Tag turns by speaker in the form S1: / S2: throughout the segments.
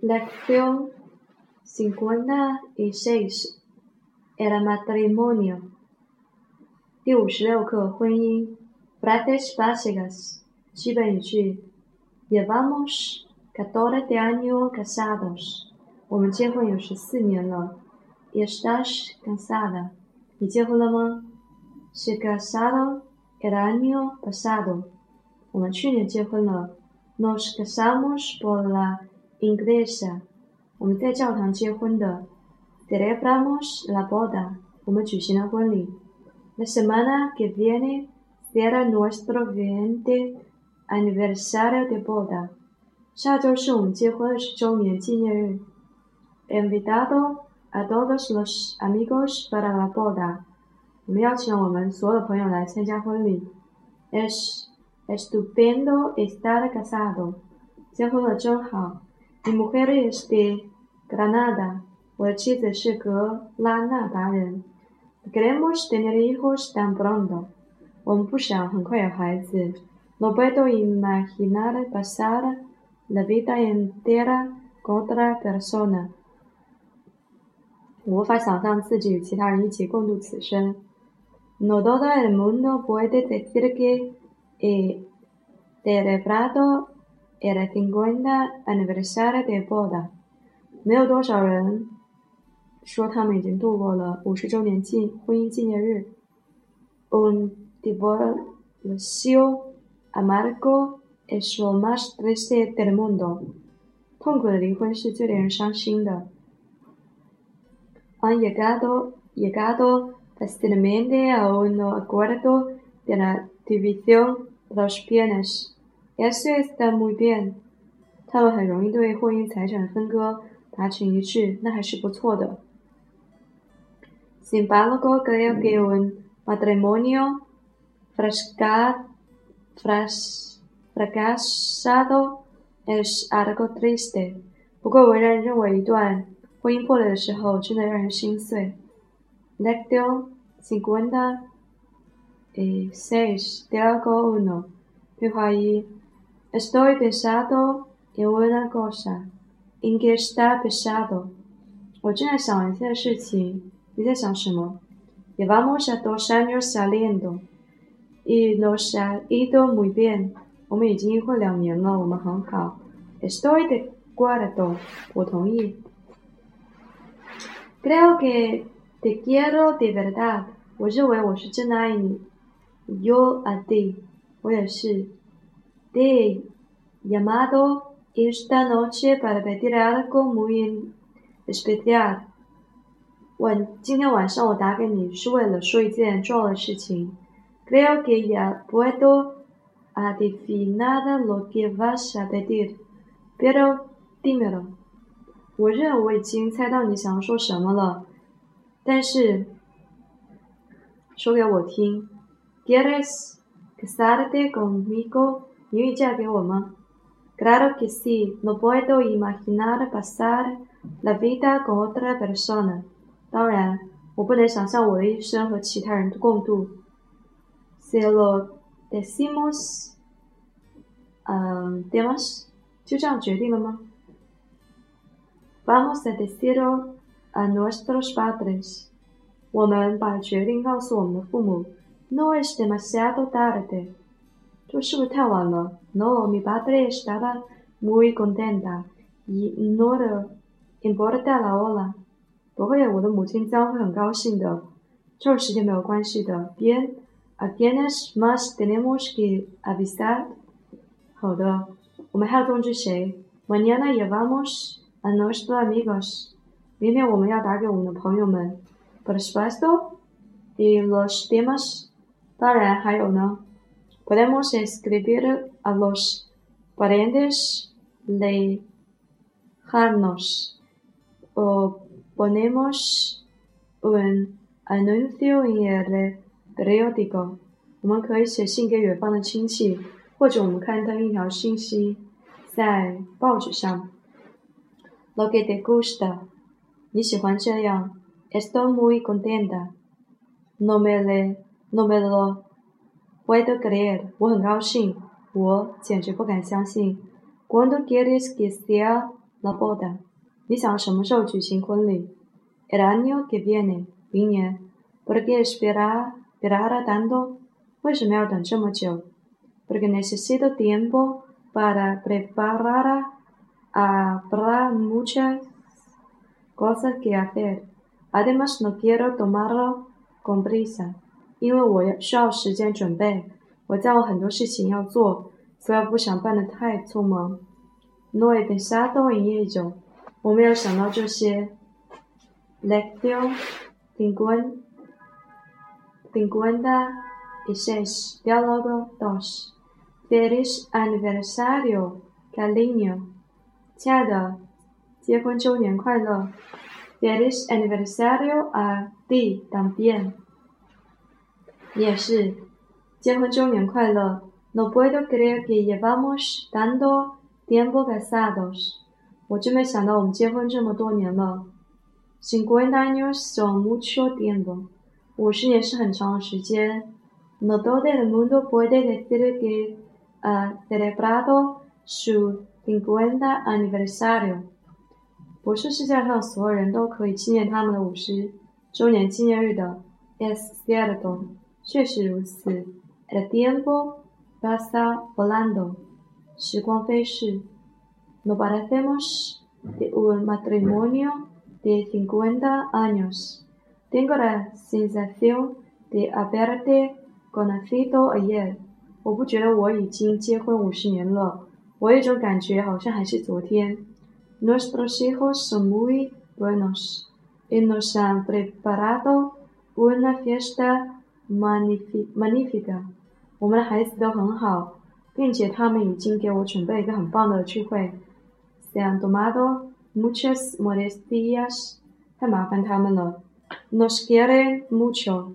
S1: Lección 56 El matrimonio 第五十六课婚姻 Frases básicas 基本语句 Llevamos 14 años casados 我们结婚有十四年了 ¿Estás casada 你结婚了吗 Se casaron el año pasado 我们去年结婚了 Nos casamos por la iglesia 我们在教堂结婚的 Celebramos la boda 我们举行了婚礼 La semana que viene será nuestro 20 aniversario de boda 下周是我们结婚二十周年纪念日 He invitado a todos los amigos para la boda 我们邀请了我们所有的朋友来参加婚礼 Es estupendo estar casado 结婚了真好 Mi mujer es de Granada 我的妻子是格拉纳达人 Queremos tener hijos tan pronto 我们不想很快有孩子 No puedo imaginar pasar la vida entera con otra persona 我无法想象自己与其他人一起共度此生 No todo el mundo puede decir que he celebrado el 50 aniversario de boda 没有多少人说他们已经度过了五十周年纪婚姻纪念日 Un divorcio amargo es lo más triste del mundo 痛苦的离婚是最令人伤心的 Han llegado llegado fácilmente a un acuerdo de la división de los bienes Eso está muy bien 他们很容易对婚姻财产分割达成一致，那还是不错的。Sin embargo, creo que un matrimonio frasca- fras- fracasado es algo triste。不过，我仍然认为一段婚姻破裂的时候真的让人心碎。Lección cincuenta y seis, diálogo uno。对话一：Estoy pensando en una cosa。¿En qué está pensando？我正在想一件事情。你在想什么？Llevamos a dos años saliendo y nos ha ido muy bien。我们已经结婚两年了，我们很好。Estoy de acuerdo。我同意。Creo que te quiero de verdad。我认为我是真的爱你。 Yo a ti。我也是。Te he llamado esta noche para pedir algo muy especial。我今天晚上我打给你是为了说一件重要的事情。Creo que ya puedo adivinar lo que vas a pedir, pero dímelo。我认为我已经猜到你想要说什么了，但是说给我听。¿Quieres casarte conmigo？你愿意嫁给我吗？Claro que sí. No puedo imaginar pasar la vida con otra persona. 当然，我不能想象我的一生和其他人共度。Se lo decimos，嗯，demos，就这样决定了吗？Vamos a decirlo a nuestros padres，我们把决定告诉我们的父母。 No es demasiado tarde，这是不是太晚了？No，mi padre estaba muy contenta y no le importa la hora。不会，我的母亲将会很高兴的。这时间没有关系的。Bien, ¿a quiénes más tenemos que avisar？好的，我们还要通知谁？Mañana llevamos a nuestros amigos。明天我们要打给我们的朋友们。Por supuesto, y los demás。 当然还有呢。Podemos escribir a los parientes lejanos o ponemos un anuncio en el periódico。我们可以写信给远方的亲戚，或者我们刊登一条信息在报纸上。Lo que te gusta，你喜欢这样。Estoy muy contenta。No me le, no me lo puedo creer。我很高兴，我简直不敢相信。 ？¿Cuándo quieres que sea la boda？你想什么时候举行婚礼？El año que viene，明年。¿Por qué esperar esperar tanto？为什么要等这么久？Porque necesito tiempo para preparar. Habrá muchas cosas que hacer. Además, no quiero tomarlo con prisa， 因为我需要时间准备。我在有很多事情要做，所以不想办得太匆忙。No he pensado en ello，我没有想到这些。Lección cincuenta y seis, diálogo dos. Feliz aniversario, cariño，亲爱的，结婚周年快乐。Feliz aniversario a ti también，你也是，结婚周年快乐。No puedo creer que llevamos tanto tiempo casados，我真没想到我们结婚这么多年了。Cincuenta años son mucho tiempo，五十年是很长的时间。No todo el mundo puede decir que ha celebrado su cincuenta aniversario。不是世界上所有人都可以纪念他们的五十周年纪念日的。Es cierto，确实如此。El tiempo pasa volando，时光飞逝。No parecemos de un matrimonio de cincuenta años. Tengo la sensación de haberte conocido ayer。我不觉得我已经结婚五十年了，我有一种感觉好像还是昨天。Nuestros hijos son muy buenos y nos han preparado una fiesta magnífica。我们的孩子都很好，并且他们已经给我准备一个很棒的聚会。Se han tomado muchas molestias，太麻烦他们了。Nos quiere mucho,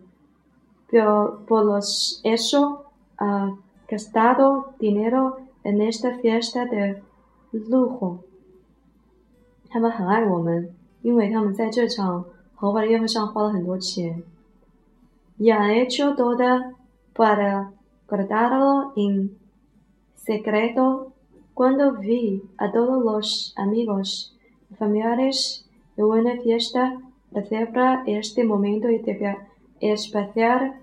S1: pero por los eso ha gastado dinero en esta fiesta de lujo。他们很爱我们，因为他们在这场豪华的宴会上花了很多钱。Ya he hecho todo para guardarlo en secreto cuando vi a todos los amigos y familiares de una fiesta celebrar este momento y de especial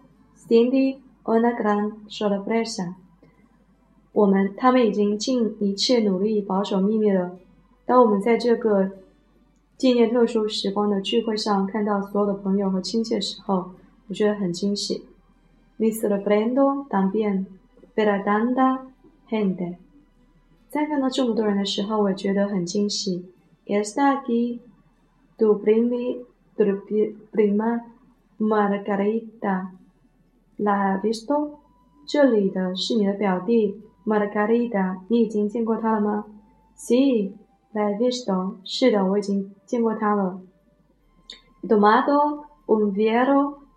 S1: Cindy una gran sorpresa。我们他们已经尽一切努力保守秘密了。当我们在这个纪念特殊时光的聚会上看到所有的朋友和亲戚的时候， 我觉得很惊喜。Me sorprendo también ver a tanta gente。在看到这么多人的时候，我觉得很惊喜。Está aquí tu prima, tu prima Margarita. ¿La visto？这里的是你的表弟 Margarita，你已经见过他了吗？Sí。La visto，是的，我已经见过他了。Tomado un vuelo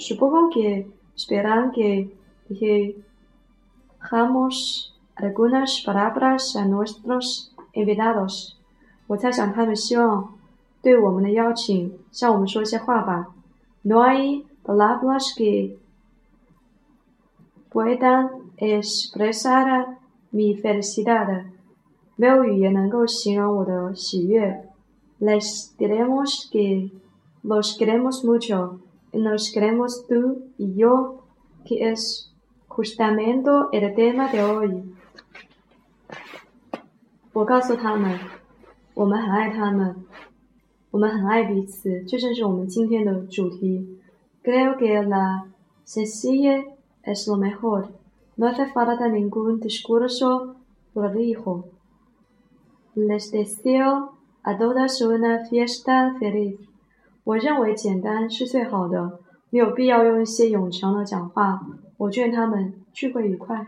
S1: Supongo que esperan que dijamos algunas palabras a nuestros invitados。我猜想他们希望对我们的邀请向我们说一些话吧。No hay palabras que puedan expresar mi felicidad。没有语言能够形容我的喜悦。Les diremos que los queremos mucho y nos queremos tú y yo, que es justamente el tema de hoy。我告诉他们，我们很爱他们，我们很爱彼此，这正是我们今天的主题。Creo que la sencillez es lo mejor. No hace falta ningún discurso prolijo. Les deseo a todos una fiesta feliz。 我认为简单是最好的，没有必要用一些冗长的讲话。我劝他们聚会愉快。